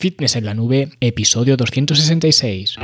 Fitness en la Nube, episodio 266.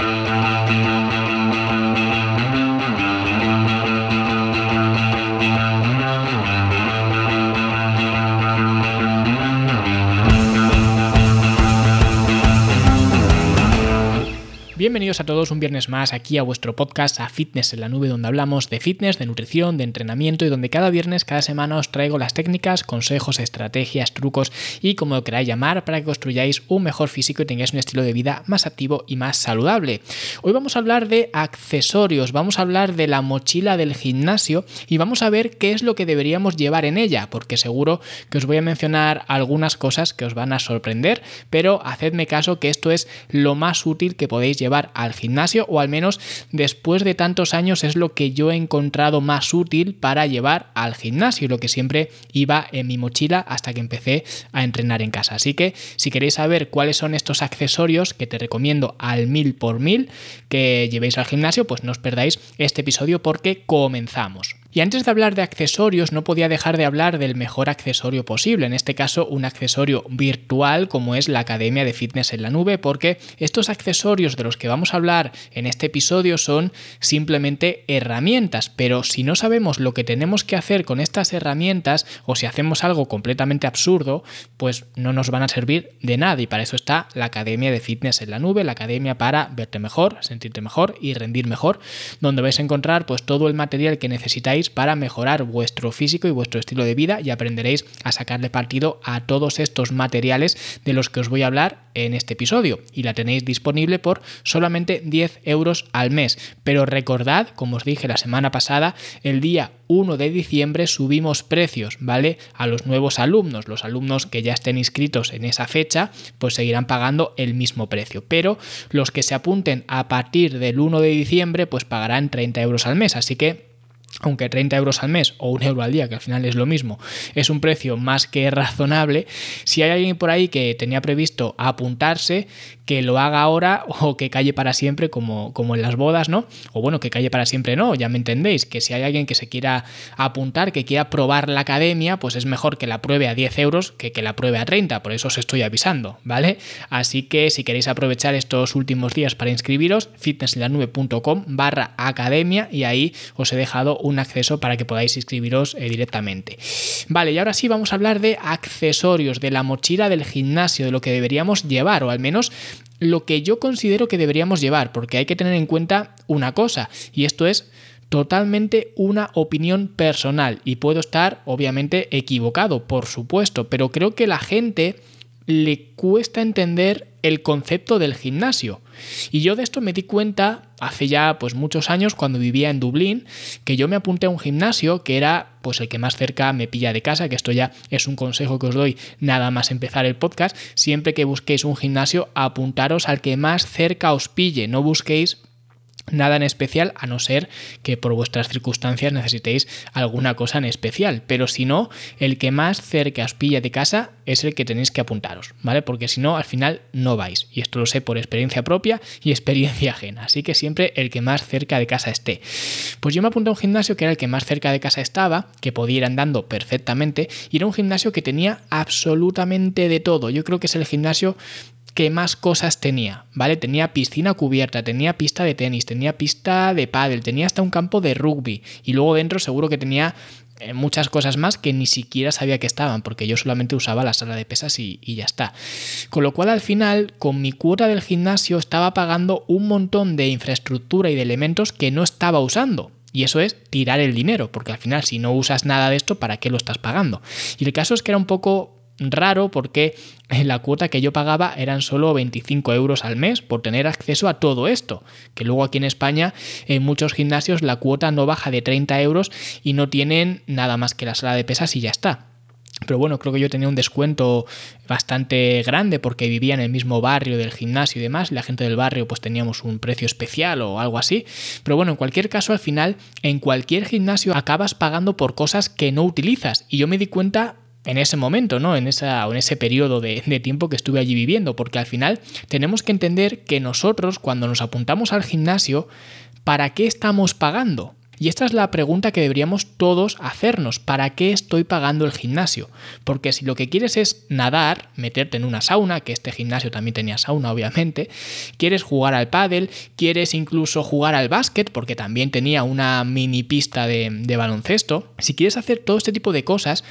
Bienvenidos a todos un viernes más aquí a vuestro podcast a Fitness en la Nube donde hablamos de fitness, de nutrición, de entrenamiento y donde cada viernes, cada semana os traigo las técnicas, consejos, estrategias, trucos y como lo queráis llamar para que construyáis un mejor físico y tengáis un estilo de vida más activo y más saludable. Hoy vamos a hablar de accesorios, vamos a hablar de la mochila del gimnasio y vamos a ver qué es lo que deberíamos llevar en ella porque seguro que os voy a mencionar algunas cosas que os van a sorprender pero hacedme caso que esto es lo más útil que podéis llevar al gimnasio o al menos después de tantos años es lo que yo he encontrado más útil para llevar al gimnasio, lo que siempre iba en mi mochila hasta que empecé a entrenar en casa. Así que si queréis saber cuáles son estos accesorios que te recomiendo al mil por mil que llevéis al gimnasio, pues no os perdáis este episodio porque comenzamos. Y antes de hablar de accesorios, no podía dejar de hablar del mejor accesorio posible, en este caso un accesorio virtual como es la Academia de Fitness en la Nube, porque estos accesorios de los que vamos a hablar en este episodio son simplemente herramientas, pero si no sabemos lo que tenemos que hacer con estas herramientas o si hacemos algo completamente absurdo, pues no nos van a servir de nada. Y para eso está la Academia de Fitness en la Nube, la academia para verte mejor, sentirte mejor y rendir mejor, donde vais a encontrar pues todo el material que necesitáis para mejorar vuestro físico y vuestro estilo de vida y aprenderéis a sacarle partido a todos estos materiales de los que os voy a hablar en este episodio y la tenéis disponible por solamente 10 euros al mes. Pero recordad, como os dije la semana pasada, el día 1 de diciembre subimos precios, ¿vale? A los nuevos alumnos. Los alumnos que ya estén inscritos en esa fecha, pues seguirán pagando el mismo precio. Pero los que se apunten a partir del 1 de diciembre, pues pagarán 30 euros al mes. Así que aunque 30 euros al mes o un euro al día, que al final es lo mismo, es un precio más que razonable, si hay alguien por ahí que tenía previsto apuntarse, que lo haga ahora o que calle para siempre como, como en las bodas, ¿no? O bueno, que calle para siempre no, ya me entendéis, que si hay alguien que se quiera apuntar, que quiera probar la academia, pues es mejor que la pruebe a 10 euros que que la pruebe a 30, por eso os estoy avisando, ¿vale? Así que si queréis aprovechar estos últimos días para inscribiros, fitnesslanube.com barra academia y ahí os he dejado un acceso para que podáis inscribiros eh, directamente. Vale, y ahora sí vamos a hablar de accesorios, de la mochila del gimnasio, de lo que deberíamos llevar, o al menos lo que yo considero que deberíamos llevar, porque hay que tener en cuenta una cosa, y esto es totalmente una opinión personal, y puedo estar obviamente equivocado, por supuesto, pero creo que la gente le cuesta entender el concepto del gimnasio. Y yo de esto me di cuenta hace ya pues muchos años cuando vivía en Dublín, que yo me apunté a un gimnasio que era pues el que más cerca me pilla de casa, que esto ya es un consejo que os doy nada más empezar el podcast, siempre que busquéis un gimnasio apuntaros al que más cerca os pille, no busquéis Nada en especial, a no ser que por vuestras circunstancias necesitéis alguna cosa en especial. Pero si no, el que más cerca os pilla de casa es el que tenéis que apuntaros, ¿vale? Porque si no, al final no vais. Y esto lo sé por experiencia propia y experiencia ajena. Así que siempre el que más cerca de casa esté. Pues yo me apunté a un gimnasio que era el que más cerca de casa estaba, que podía ir andando perfectamente, y era un gimnasio que tenía absolutamente de todo. Yo creo que es el gimnasio ¿Qué más cosas tenía, ¿vale? Tenía piscina cubierta, tenía pista de tenis, tenía pista de pádel, tenía hasta un campo de rugby y luego dentro seguro que tenía eh, muchas cosas más que ni siquiera sabía que estaban, porque yo solamente usaba la sala de pesas y, y, ya está. Con lo cual al final, con mi cuota del gimnasio, estaba pagando un montón de infraestructura y de elementos que no estaba usando. Y eso es tirar el dinero, porque al final si no usas nada de esto, ¿para qué lo estás pagando? Y el caso es que era un poco raro porque la cuota que yo pagaba eran solo 25 euros al mes por tener acceso a todo esto. Que luego aquí en España en muchos gimnasios la cuota no baja de 30 euros y no tienen nada más que la sala de pesas y ya está. Pero bueno, creo que yo tenía un descuento bastante grande porque vivía en el mismo barrio del gimnasio y demás. la gente del barrio pues teníamos un precio especial o algo así. Pero bueno, en cualquier caso, al final, en cualquier gimnasio acabas pagando por cosas que no utilizas. Y yo me di cuenta en ese momento, ¿no? En, esa, en ese periodo de, tiempo que estuve allí viviendo, porque al final tenemos que entender que nosotros cuando nos apuntamos al gimnasio, ¿para qué estamos pagando? Y esta es la pregunta que deberíamos todos hacernos. ¿Para qué estoy pagando el gimnasio? Porque si lo que quieres es nadar, meterte en una sauna, que este gimnasio también tenía sauna, obviamente, quieres jugar al pádel, quieres incluso jugar al básquet, porque también tenía una mini pista de baloncesto. Si quieres hacer todo este tipo de cosas,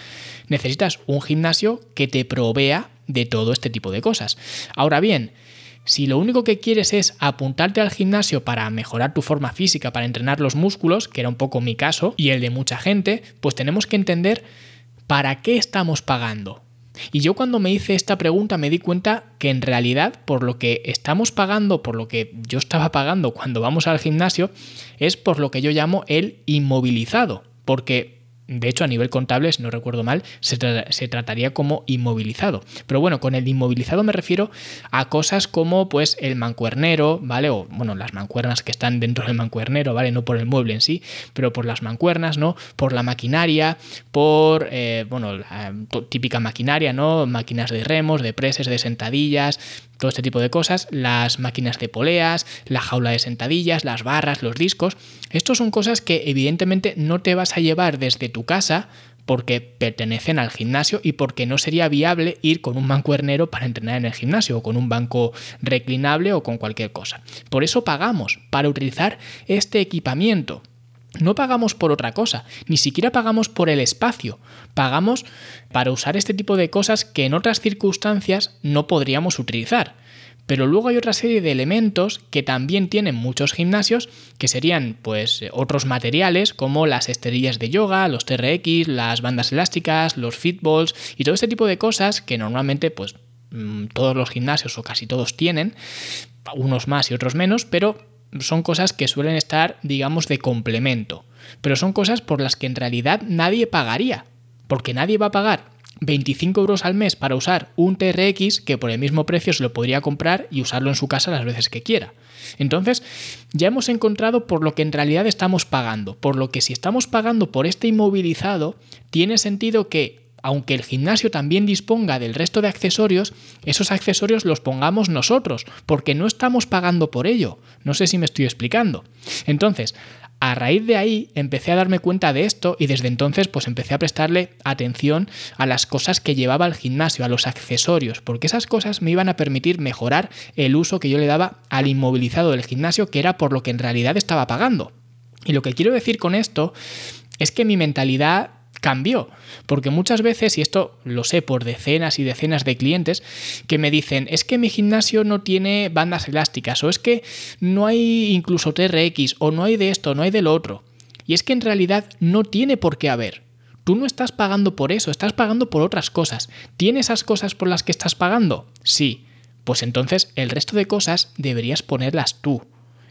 necesitas un gimnasio que te provea de todo este tipo de cosas. Ahora bien, si lo único que quieres es apuntarte al gimnasio para mejorar tu forma física, para entrenar los músculos, que era un poco mi caso y el de mucha gente, pues tenemos que entender para qué estamos pagando. Y yo cuando me hice esta pregunta me di cuenta que en realidad por lo que estamos pagando, por lo que yo estaba pagando cuando vamos al gimnasio, es por lo que yo llamo el inmovilizado. Porque de hecho, a nivel contable, si no recuerdo mal, se, trataría como inmovilizado. Pero bueno, con el inmovilizado me refiero a cosas como pues el mancuernero, ¿vale? O bueno, las mancuernas que están dentro del mancuernero, ¿vale? No por el mueble en sí, pero por las mancuernas, ¿no? Por la maquinaria, por, eh, bueno, la típica maquinaria, ¿no? Máquinas de remos, de preses, de sentadillas, todo este tipo de cosas, las máquinas de poleas, la jaula de sentadillas, las barras, los discos. Estos son cosas que evidentemente no te vas a llevar desde tu casa porque pertenecen al gimnasio y porque no sería viable ir con un mancuernero para entrenar en el gimnasio o con un banco reclinable o con cualquier cosa. Por eso pagamos para utilizar este equipamiento. No pagamos por otra cosa, ni siquiera pagamos por el espacio, pagamos para usar este tipo de cosas que en otras circunstancias no podríamos utilizar. Pero luego hay otra serie de elementos que también tienen muchos gimnasios, que serían pues otros materiales como las esterillas de yoga, los TRX, las bandas elásticas, los fitballs y todo este tipo de cosas que normalmente pues mm, todos los gimnasios o casi todos tienen, unos más y otros menos, pero son cosas que suelen estar, digamos, de complemento. Pero son cosas por las que en realidad nadie pagaría. Porque nadie va a pagar 25 euros al mes para usar un TRX que por el mismo precio se lo podría comprar y usarlo en su casa las veces que quiera. Entonces, ya hemos encontrado por lo que en realidad estamos pagando. Por lo que si estamos pagando por este inmovilizado, tiene sentido que aunque el gimnasio también disponga del resto de accesorios, esos accesorios los pongamos nosotros, porque no estamos pagando por ello. No sé si me estoy explicando. Entonces, a raíz de ahí empecé a darme cuenta de esto y desde entonces pues empecé a prestarle atención a las cosas que llevaba al gimnasio, a los accesorios, porque esas cosas me iban a permitir mejorar el uso que yo le daba al inmovilizado del gimnasio, que era por lo que en realidad estaba pagando. Y lo que quiero decir con esto es que mi mentalidad cambió. Porque muchas veces, y esto lo sé por decenas y decenas de clientes, que me dicen, es que mi gimnasio no tiene bandas elásticas, o es que no hay incluso TRX, o no hay de esto, no hay de lo otro. Y es que en realidad no tiene por qué haber. Tú no estás pagando por eso, estás pagando por otras cosas. ¿Tiene esas cosas por las que estás pagando? Sí. Pues entonces el resto de cosas deberías ponerlas tú.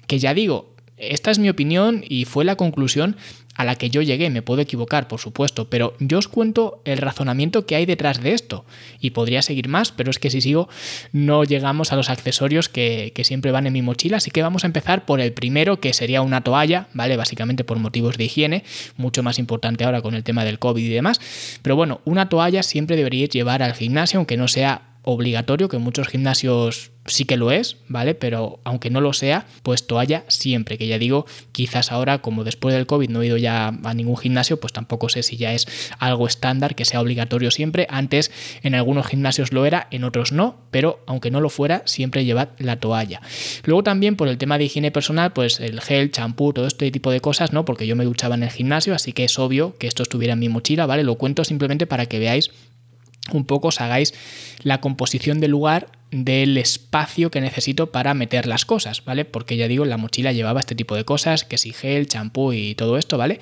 Que ya digo, esta es mi opinión y fue la conclusión a la que yo llegué. Me puedo equivocar, por supuesto, pero yo os cuento el razonamiento que hay detrás de esto. Y podría seguir más, pero es que si sigo no llegamos a los accesorios que, siempre van en mi mochila. Así que vamos a empezar por el primero, que sería una toalla, ¿vale? Básicamente por motivos de higiene, mucho más importante ahora con el tema del COVID y demás. Pero bueno, una toalla siempre deberíais llevar al gimnasio, aunque no sea obligatorio, que en muchos gimnasios sí que lo es, ¿vale? Pero aunque no lo sea, pues toalla siempre, que ya digo, quizás ahora, como después del COVID no he ido ya a ningún gimnasio, pues tampoco sé si ya es algo estándar que sea obligatorio siempre. Antes en algunos gimnasios lo era, en otros no, pero aunque no lo fuera, siempre llevad la toalla. Luego también por el tema de higiene personal, pues el gel, champú, todo este tipo de cosas, ¿no? Porque yo me duchaba en el gimnasio, así que es obvio que esto estuviera en mi mochila, ¿vale? Lo cuento simplemente para que veáis un poco os hagáis la composición del lugar del espacio que necesito para meter las cosas, ¿vale? Porque ya digo, la mochila llevaba este tipo de cosas, que si gel, champú y todo esto, ¿vale?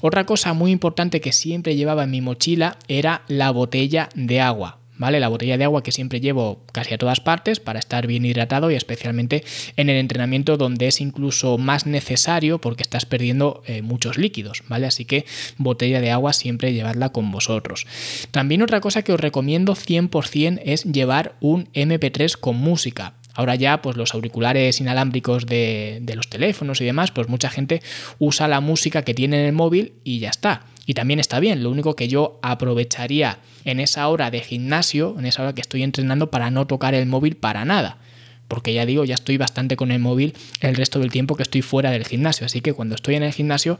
Otra cosa muy importante que siempre llevaba en mi mochila era la botella de agua, ¿vale? La botella de agua que siempre llevo casi a todas partes para estar bien hidratado y especialmente en el entrenamiento donde es incluso más necesario porque estás perdiendo eh, muchos líquidos, ¿vale? Así que botella de agua siempre llevadla con vosotros. También otra cosa que os recomiendo 100% es llevar un MP3 con música. Ahora ya, pues los auriculares inalámbricos de, de, los teléfonos y demás, pues mucha gente usa la música que tiene en el móvil y ya está. Y también está bien, lo único que yo aprovecharía en esa hora de gimnasio, en esa hora que estoy entrenando, para no tocar el móvil para nada. porque ya digo, ya estoy bastante con el móvil el resto del tiempo que estoy fuera del gimnasio, así que cuando estoy en el gimnasio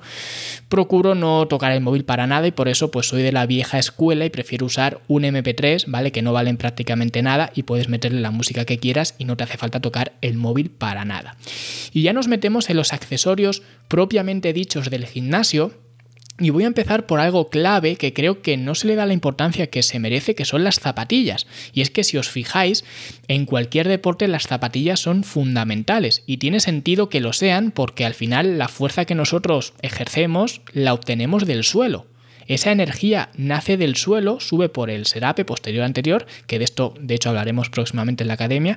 procuro no tocar el móvil para nada y por eso pues soy de la vieja escuela y prefiero usar un MP3, ¿vale? Que no valen prácticamente nada y puedes meterle la música que quieras y no te hace falta tocar el móvil para nada. Y ya nos metemos en los accesorios propiamente dichos del gimnasio y voy a empezar por algo clave que creo que no se le da la importancia que se merece, que son las zapatillas. Y es que si os fijáis, en cualquier deporte las zapatillas son fundamentales y tiene sentido que lo sean porque al final la fuerza que nosotros ejercemos la obtenemos del suelo. Esa energía nace del suelo, sube por el serape posterior anterior, que de esto de hecho hablaremos próximamente en la academia,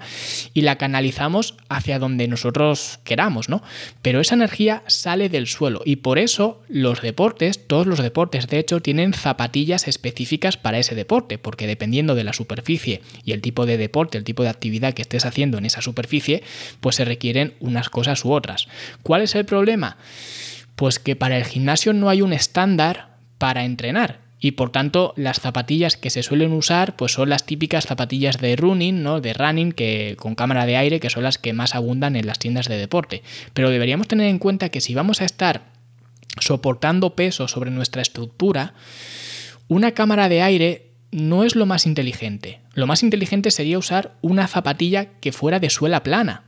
y la canalizamos hacia donde nosotros queramos, ¿no? Pero esa energía sale del suelo y por eso los deportes, todos los deportes de hecho, tienen zapatillas específicas para ese deporte, porque dependiendo de la superficie y el tipo de deporte, el tipo de actividad que estés haciendo en esa superficie, pues se requieren unas cosas u otras. ¿Cuál es el problema? Pues que para el gimnasio no hay un estándar para entrenar. Y por tanto, las zapatillas que se suelen usar, pues son las típicas zapatillas de running, ¿no? De running, que con cámara de aire, que son las que más abundan en las tiendas de deporte. Pero deberíamos tener en cuenta que si vamos a estar soportando peso sobre nuestra estructura, una cámara de aire no es lo más inteligente. Lo más inteligente sería usar una zapatilla que fuera de suela plana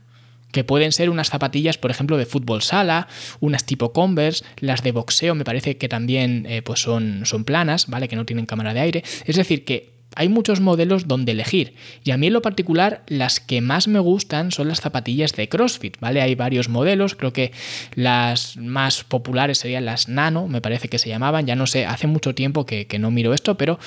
que pueden ser unas zapatillas, por ejemplo, de fútbol sala, unas tipo Converse, las de boxeo me parece que también eh, pues son, son planas, ¿vale? Que no tienen cámara de aire. Es decir, que hay muchos modelos donde elegir y a mí en lo particular las que más me gustan son las zapatillas de CrossFit, ¿vale? Hay varios modelos, creo que las más populares serían las Nano, me parece que se llamaban, ya no sé, hace mucho tiempo que, no miro esto, pero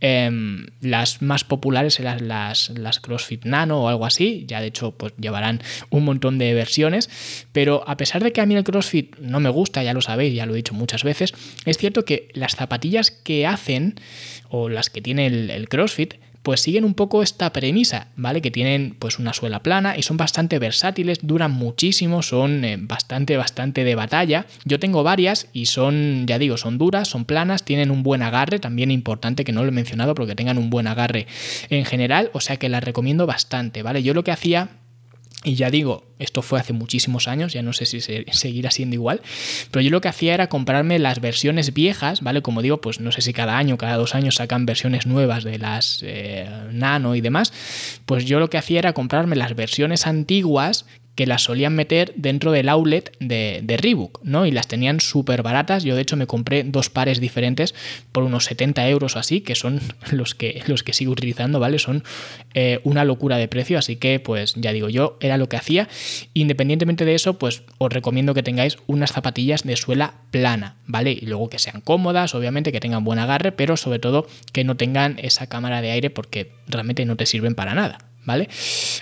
em, las más populares eran las, las CrossFit Nano o algo así, ya de hecho pues llevarán un montón de versiones, pero a pesar de que a mí el CrossFit no me gusta, ya lo sabéis, ya lo he dicho muchas veces, es cierto que las zapatillas que hacen o las que tiene el, CrossFit, pues siguen un poco esta premisa, ¿vale? Que tienen pues una suela plana y son bastante versátiles, duran muchísimo, son eh, bastante, bastante de batalla. Yo tengo varias y son, ya digo, son duras, son planas, tienen un buen agarre, también importante que no lo he mencionado porque tengan un buen agarre en general, o sea que las recomiendo bastante, ¿vale? Yo lo que hacía y ya digo, esto fue hace muchísimos años, ya no sé si seguirá siendo igual, pero yo lo que hacía era comprarme las versiones viejas, ¿vale? Como digo, pues no sé si cada año, cada dos años sacan versiones nuevas de las eh, Nano y demás, pues yo lo que hacía era comprarme las versiones antiguas que las solían meter dentro del outlet de, de Reebok, ¿no? Y las tenían súper baratas. Yo, de hecho, me compré dos pares diferentes por unos 70 euros o así, que son los que, los que sigo utilizando, ¿vale? Son eh, una locura de precio, así que, pues, ya digo, yo era lo que hacía. Independientemente de eso, pues, os recomiendo que tengáis unas zapatillas de suela plana, ¿vale? Y luego que sean cómodas, obviamente, que tengan buen agarre, pero sobre todo que no tengan esa cámara de aire porque realmente no te sirven para nada. ¿Vale?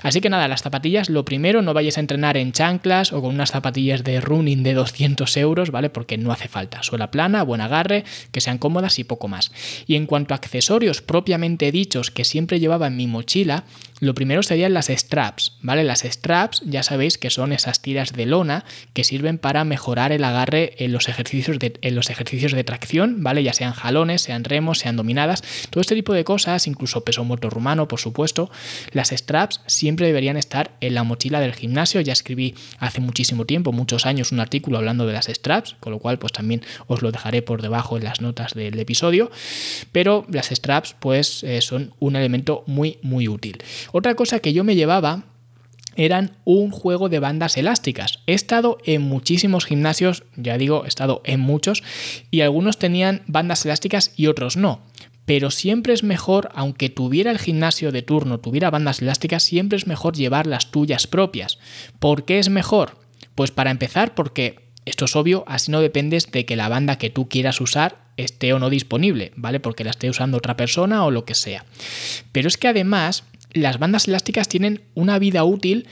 Así que nada, las zapatillas, lo primero, no vayáis a entrenar en chanclas o con unas zapatillas de running de 200 euros, ¿vale? Porque no hace falta. Suela plana, buen agarre, que sean cómodas y poco más. Y en cuanto a accesorios propiamente dichos que siempre llevaba en mi mochila, lo primero serían las straps, ¿vale? Las straps ya sabéis que son esas tiras de lona que sirven para mejorar el agarre en los ejercicios de, en los ejercicios de tracción, ¿vale? Ya sean jalones, sean remos, sean dominadas, todo este tipo de cosas, incluso peso muerto rumano, por supuesto. Las straps siempre deberían estar en la mochila del gimnasio. Ya escribí hace muchísimo tiempo, muchos años, un artículo hablando de las straps, con lo cual pues también os lo dejaré por debajo en las notas del episodio. Pero las straps pues eh, son un elemento muy muy útil. Otra cosa que yo me llevaba eran un juego de bandas elásticas. He estado en muchísimos gimnasios, ya digo, he estado en muchos, y algunos tenían bandas elásticas y otros no. Pero siempre es mejor, aunque tuviera el gimnasio de turno, tuviera bandas elásticas, siempre es mejor llevar las tuyas propias. ¿Por qué es mejor? Pues para empezar, porque esto es obvio, así no dependes de que la banda que tú quieras usar esté o no disponible, ¿vale? Porque la esté usando otra persona o lo que sea. Pero es que además las bandas elásticas tienen una vida útil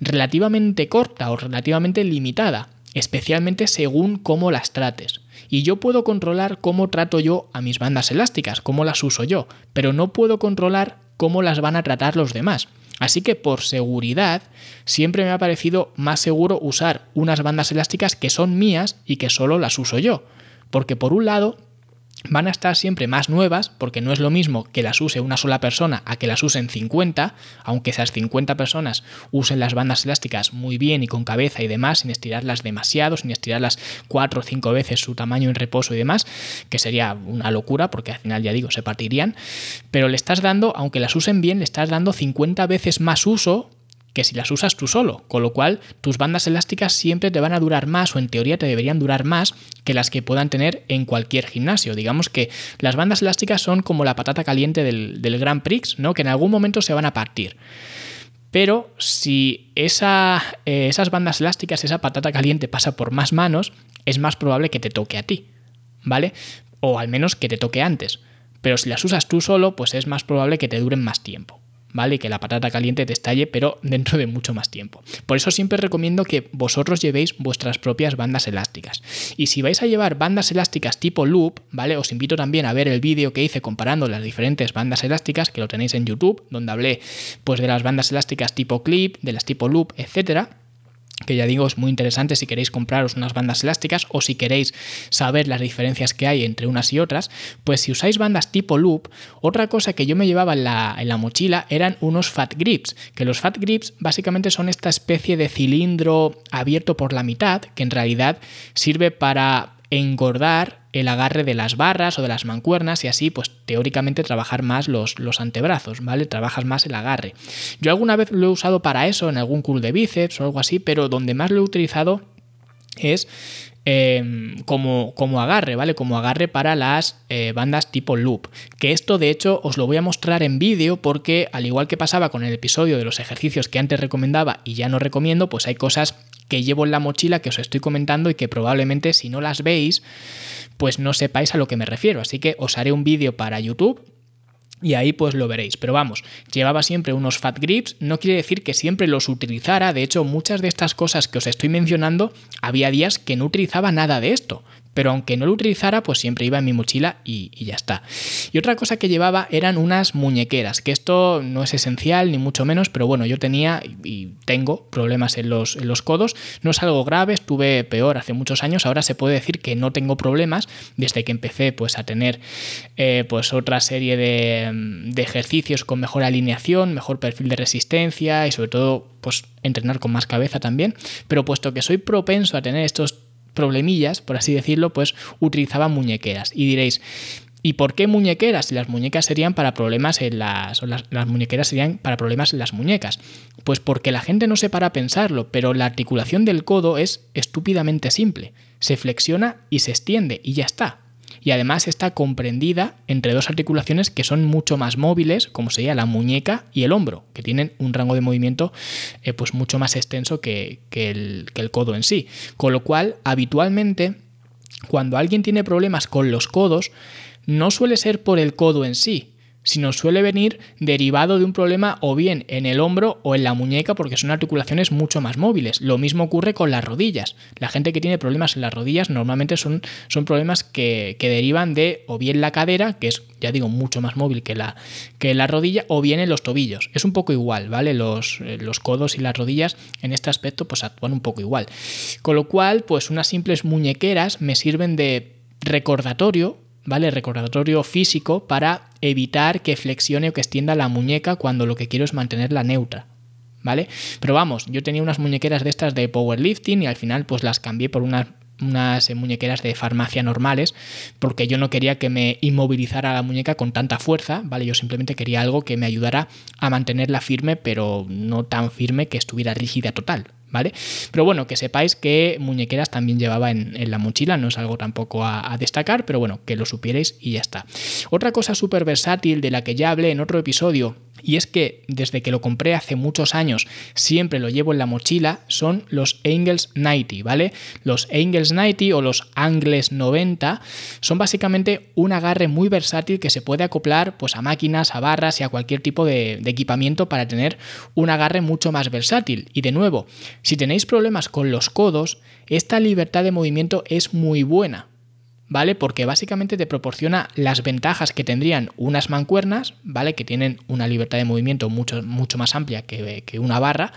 relativamente corta o relativamente limitada, especialmente según cómo las trates. Y yo puedo controlar cómo trato yo a mis bandas elásticas, cómo las uso yo, pero no puedo controlar cómo las van a tratar los demás. Así que por seguridad, siempre me ha parecido más seguro usar unas bandas elásticas que son mías y que solo las uso yo. Porque por un lado, van a estar siempre más nuevas, porque no es lo mismo que las use una sola persona a que las usen 50, aunque esas 50 personas usen las bandas elásticas muy bien y con cabeza y demás, sin estirarlas demasiado, sin estirarlas 4 o 5 veces su tamaño en reposo y demás, que sería una locura, porque al final ya digo, se partirían, pero le estás dando, aunque las usen bien, le estás dando 50 veces más uso que si las usas tú solo, con lo cual tus bandas elásticas siempre te van a durar más o en teoría te deberían durar más que las que puedan tener en cualquier gimnasio. Digamos que las bandas elásticas son como la patata caliente del, del Grand Prix, ¿no? que en algún momento se van a partir. Pero si esa, eh, esas bandas elásticas, esa patata caliente pasa por más manos, es más probable que te toque a ti, ¿vale? O al menos que te toque antes. Pero si las usas tú solo, pues es más probable que te duren más tiempo. ¿Vale? Que la patata caliente te estalle, pero dentro de mucho más tiempo. Por eso siempre recomiendo que vosotros llevéis vuestras propias bandas elásticas. Y si vais a llevar bandas elásticas tipo loop, ¿vale? Os invito también a ver el vídeo que hice comparando las diferentes bandas elásticas, que lo tenéis en YouTube, donde hablé pues de las bandas elásticas tipo clip, de las tipo loop, etcétera que ya digo es muy interesante si queréis compraros unas bandas elásticas o si queréis saber las diferencias que hay entre unas y otras, pues si usáis bandas tipo loop, otra cosa que yo me llevaba en la, en la mochila eran unos fat grips, que los fat grips básicamente son esta especie de cilindro abierto por la mitad, que en realidad sirve para engordar el agarre de las barras o de las mancuernas y así pues teóricamente trabajar más los, los, antebrazos, ¿vale? Trabajas más el agarre. Yo alguna vez lo he usado para eso en algún curl de bíceps o algo así, pero donde más lo he utilizado es em, como, como, agarre, ¿vale? Como agarre para las eh, bandas tipo loop. Que esto de hecho os lo voy a mostrar en vídeo porque al igual que pasaba con el episodio de los ejercicios que antes recomendaba y ya no recomiendo, pues hay cosas que llevo en la mochila que os estoy comentando y que probablemente si no las veis, pues no sepáis a lo que me refiero. Así que os haré un vídeo para YouTube y ahí pues lo veréis. Pero vamos, llevaba siempre unos fat grips, no quiere decir que siempre los utilizara, de hecho muchas de estas cosas que os estoy mencionando, había días que no utilizaba nada de esto pero aunque no lo utilizara, pues siempre iba en mi mochila y, ya está. Y otra cosa que llevaba eran unas muñequeras, que esto no es esencial ni mucho menos, pero bueno, yo tenía y tengo problemas en los, en los codos, no es algo grave, estuve peor hace muchos años, ahora se puede decir que no tengo problemas desde que empecé pues a tener eh, pues otra serie de, de ejercicios con mejor alineación, mejor perfil de resistencia y sobre todo pues entrenar con más cabeza también, pero puesto que soy propenso a tener estos problemillas, por así decirlo, pues utilizaban muñequeras. Y diréis, ¿y por qué muñequeras? Si las muñecas serían para problemas en las, las, las, muñequeras serían para problemas en las muñecas. Pues porque la gente no se para a pensarlo, pero la articulación del codo es estúpidamente simple. Se flexiona y se extiende y ya está y además está comprendida entre dos articulaciones que son mucho más móviles, como sería la muñeca y el hombro, que tienen un rango de movimiento eh, pues mucho más extenso que, el codo en sí. Con lo cual, habitualmente, cuando alguien tiene problemas con los codos, no suele ser por el codo en sí, sino suele venir derivado de un problema o bien en el hombro o en la muñeca porque son articulaciones mucho más móviles. Lo mismo ocurre con las rodillas. La gente que tiene problemas en las rodillas normalmente son, son problemas que, que, derivan de o bien la cadera, que es, ya digo, mucho más móvil que la, que la rodilla, o bien en los tobillos. Es un poco igual, ¿vale? Los, los codos y las rodillas en este aspecto pues actúan un poco igual. Con lo cual, pues unas simples muñequeras me sirven de recordatorio ¿vale? Recordatorio físico para evitar que flexione o que extienda la muñeca cuando lo que quiero es mantenerla neutra. ¿Vale? Pero vamos, yo tenía unas muñequeras de estas de powerlifting y al final pues las cambié por unas unas muñequeras de farmacia normales porque yo no quería que me inmovilizara la muñeca con tanta fuerza, ¿vale? Yo simplemente quería algo que me ayudara a mantenerla firme, pero no tan firme que estuviera rígida total, ¿vale? Pero bueno, que sepáis que muñequeras también llevaba en, en la mochila, no es algo tampoco a, a, destacar, pero bueno, que lo supierais y ya está. Otra cosa súper versátil de la que ya hablé en otro episodio y es que desde que lo compré hace muchos años siempre lo llevo en la mochila, son los Angles 90, ¿vale? Los Angles 90 o los Angles 90 son básicamente un agarre muy versátil que se puede acoplar pues, a máquinas, a barras y a cualquier tipo de equipamiento para tener un agarre mucho más versátil. Y de nuevo, si tenéis problemas con los codos, esta libertad de movimiento es muy buena ¿vale? Porque básicamente te proporciona las ventajas que tendrían unas mancuernas, ¿vale? Que tienen una libertad de movimiento mucho, mucho más amplia que, que una barra,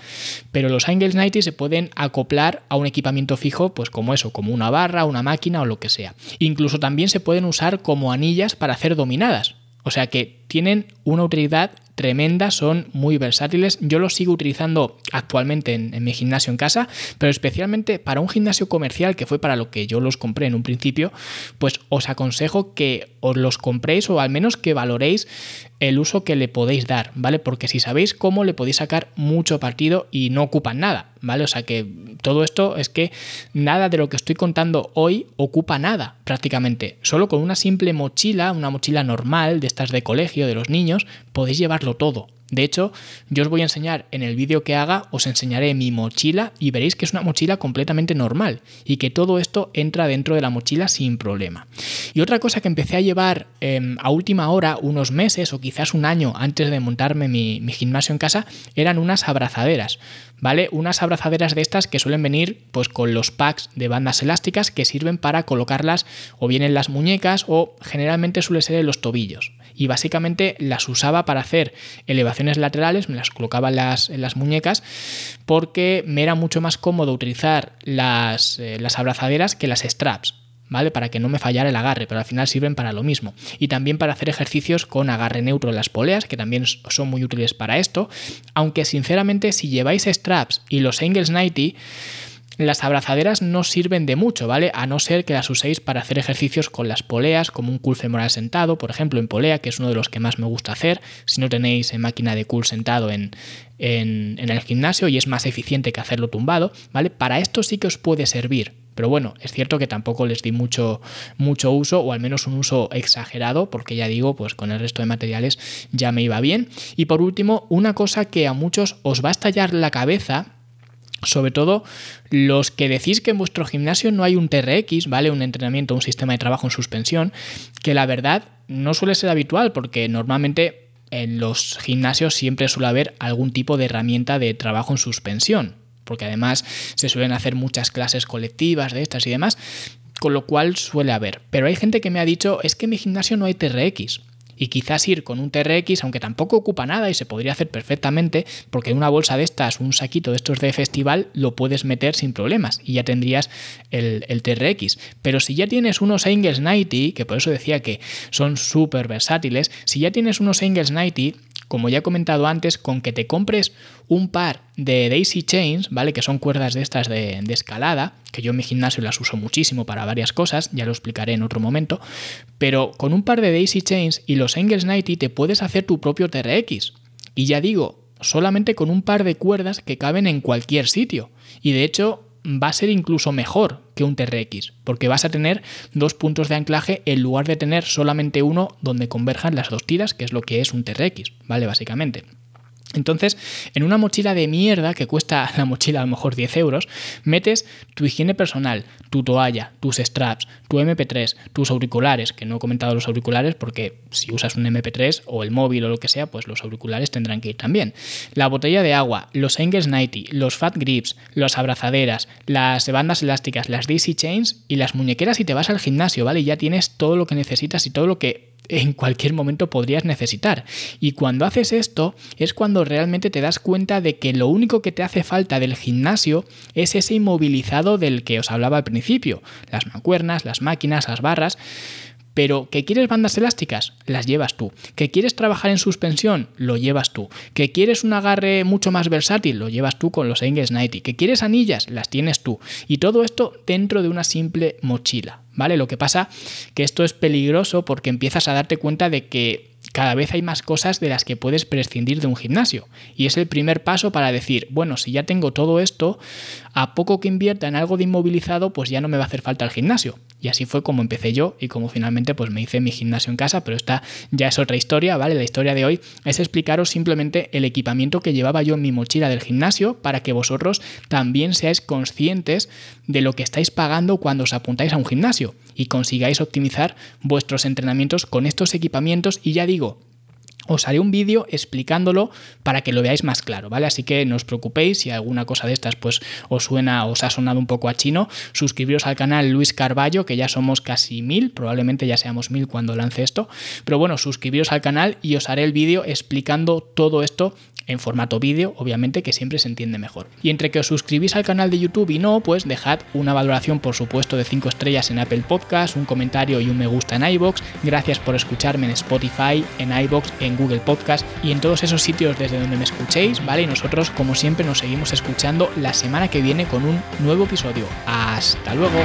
pero los Angles 90 se pueden acoplar a un equipamiento fijo, pues como eso, como una barra, una máquina o lo que sea. Incluso también se pueden usar como anillas para hacer dominadas. O sea que tienen una utilidad tremenda, son muy versátiles. Yo los sigo utilizando actualmente en, mi gimnasio en casa, pero especialmente para un gimnasio comercial, que fue para lo que yo los compré en un principio, pues os aconsejo que os los compréis o al menos que valoréis el uso que le podéis dar, ¿vale? Porque si sabéis cómo le podéis sacar mucho partido y no ocupan nada, ¿vale? O sea que todo esto es que nada de lo que estoy contando hoy ocupa nada prácticamente. Solo con una simple mochila, una mochila normal de estas de colegio de los niños, podéis llevarlo todo. De hecho, yo os voy a enseñar en el vídeo que haga, os enseñaré mi mochila y veréis que es una mochila completamente normal y que todo esto entra dentro de la mochila sin problema. Y otra cosa que empecé a llevar em, a última hora, unos meses o quizás un año antes de montarme mi, gimnasio en casa, eran unas abrazaderas. ¿Vale? Unas abrazaderas de estas que suelen venir pues con los packs de bandas elásticas que sirven para colocarlas o bien en las muñecas o generalmente suele ser en los tobillos y básicamente las usaba para hacer elevaciones laterales, me las colocaba en las, en las muñecas porque me era mucho más cómodo utilizar las, eh, las abrazaderas que las straps. ¿Vale? Para que no me fallara el agarre, pero al final sirven para lo mismo. Y también para hacer ejercicios con agarre neutro en las poleas, que también son muy útiles para esto. Aunque sinceramente, si lleváis straps y los Angles 90, las abrazaderas no sirven de mucho, ¿vale? A no ser que las uséis para hacer ejercicios con las poleas, como un cool femoral sentado, por ejemplo, en polea, que es uno de los que más me gusta hacer. Si no tenéis máquina de cool sentado en, en, el gimnasio y es más eficiente que hacerlo tumbado, ¿vale? Para esto sí que os puede servir. Pero bueno, es cierto que tampoco les di mucho, mucho uso, o al menos un uso exagerado, porque ya digo, pues con el resto de materiales ya me iba bien. Y por último, una cosa que a muchos os va a estallar la cabeza sobre todo los que decís que en vuestro gimnasio no hay un TRX, ¿vale? Un entrenamiento, un sistema de trabajo en suspensión, que la verdad no suele ser habitual porque normalmente en los gimnasios siempre suele haber algún tipo de herramienta de trabajo en suspensión, porque además se suelen hacer muchas clases colectivas de estas y demás, con lo cual suele haber. Pero hay gente que me ha dicho, es que en mi gimnasio no hay TRX y quizás ir con un TRX, aunque tampoco ocupa nada y se podría hacer perfectamente, porque una bolsa de estas, un saquito de estos de festival, lo puedes meter sin problemas y ya tendrías el, el TRX. Pero si ya tienes unos Angles 90, que por eso decía que son súper versátiles, si ya tienes unos Angles 90, como ya he comentado antes, con que te compres un par de Daisy Chains, ¿vale? Que son cuerdas de estas de, escalada, que yo en mi gimnasio las uso muchísimo para varias cosas, ya lo explicaré en otro momento, pero con un par de Daisy Chains y los Engels 90 te puedes hacer tu propio TRX. Y ya digo, solamente con un par de cuerdas que caben en cualquier sitio. Y de hecho, va a ser incluso mejor que un TRX, porque vas a tener dos puntos de anclaje en lugar de tener solamente uno donde converjan las dos tiras, que es lo que es un TRX, ¿vale? Básicamente. Entonces, en una mochila de mierda que cuesta la mochila a lo mejor 10 euros, metes tu higiene personal, tu toalla, tus straps, tu MP3, tus auriculares, que no he comentado los auriculares porque si usas un MP3 o el móvil o lo que sea, pues los auriculares tendrán que ir también. La botella de agua, los Engels 90, los Fat Grips, las abrazaderas, las bandas elásticas, las Daisy Chains y las muñequeras y te vas al gimnasio, ¿vale? Ya tienes todo lo que necesitas y todo lo que en cualquier momento podrías necesitar. Y cuando haces esto es cuando realmente te das cuenta de que lo único que te hace falta del gimnasio es ese inmovilizado del que os hablaba al principio, las mancuernas, las máquinas, las barras. Pero que quieres bandas elásticas, las llevas tú. Que quieres trabajar en suspensión, lo llevas tú. Que quieres un agarre mucho más versátil, lo llevas tú con los Engels 90. Que quieres anillas, las tienes tú. Y todo esto dentro de una simple mochila. ¿Vale? Lo que pasa que esto es peligroso porque empiezas a darte cuenta de que cada vez hay más cosas de las que puedes prescindir de un gimnasio. Y es el primer paso para decir, bueno, si ya tengo todo esto, a poco que invierta en algo de inmovilizado, pues ya no me va a hacer falta el gimnasio. Y así fue como empecé yo y como finalmente pues me hice mi gimnasio en casa, pero esta ya es otra historia, ¿vale? La historia de hoy es explicaros simplemente el equipamiento que llevaba yo en mi mochila del gimnasio para que vosotros también seáis conscientes de lo que estáis pagando cuando os apuntáis a un gimnasio y consigáis optimizar vuestros entrenamientos con estos equipamientos y ya digo, os haré un vídeo explicándolo para que lo veáis más claro, ¿vale? Así que no os preocupéis si alguna cosa de estas pues os suena, os ha sonado un poco a chino, suscribiros al canal Luis Carballo, que ya somos casi mil, probablemente ya seamos mil cuando lance esto, pero bueno, suscribiros al canal y os haré el vídeo explicando todo esto en formato vídeo, obviamente que siempre se entiende mejor. Y entre que os suscribís al canal de YouTube y no, pues dejad una valoración por supuesto de 5 estrellas en Apple Podcast, un comentario y un me gusta en iBox. Gracias por escucharme en Spotify, en iBox, Google Podcast y en todos esos sitios desde donde me escuchéis, ¿vale? Y nosotros como siempre nos seguimos escuchando la semana que viene con un nuevo episodio. Hasta luego.